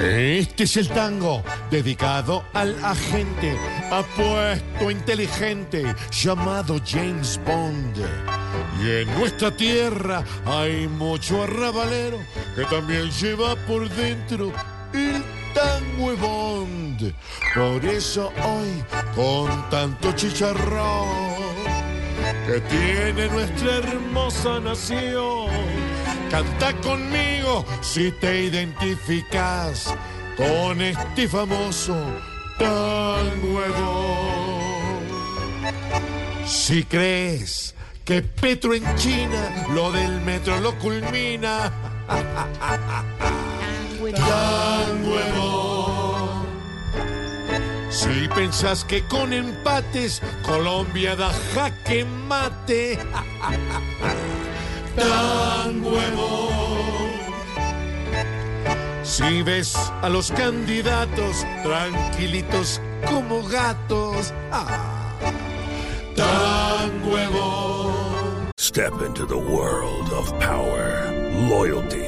Este es el tango dedicado al agente apuesto inteligente llamado James Bond. Y en nuestra tierra hay mucho arrabalero que también lleva por dentro el tango Bond. Por eso hoy, con tanto chicharrón que tiene nuestra hermosa nación, canta conmigo si te identificas con este famoso de Bond. Si crees que Petro en China lo del metro lo culmina. De Bond. Si pensás que con empates Colombia da jaque mate. De Bond. Si ves a los candidatos tranquilitos como gatos. Ah, de Bond. Step into the world of power, loyalty,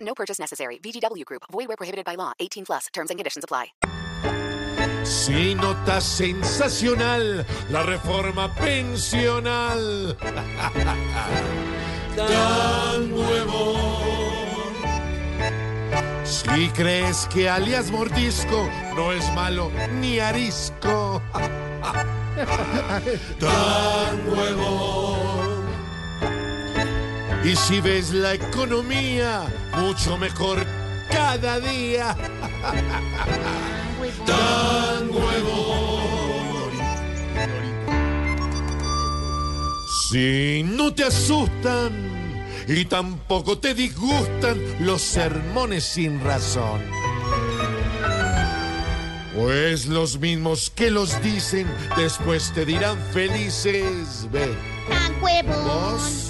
No purchase necessary. VGW Group. Void where prohibited by law. 18 plus. Terms and conditions apply. Si notas sensacional la reforma pensional. Tan nuevo. Si crees que alias mordisco no es malo ni arisco. Tan nuevo. Y si ves la economía, mucho mejor cada día. Tan nuevo. Si no te asustan y tampoco te disgustan los sermones sin razón. Pues los mismos que los dicen después te dirán felices. Ve. Tan huevo. Dos,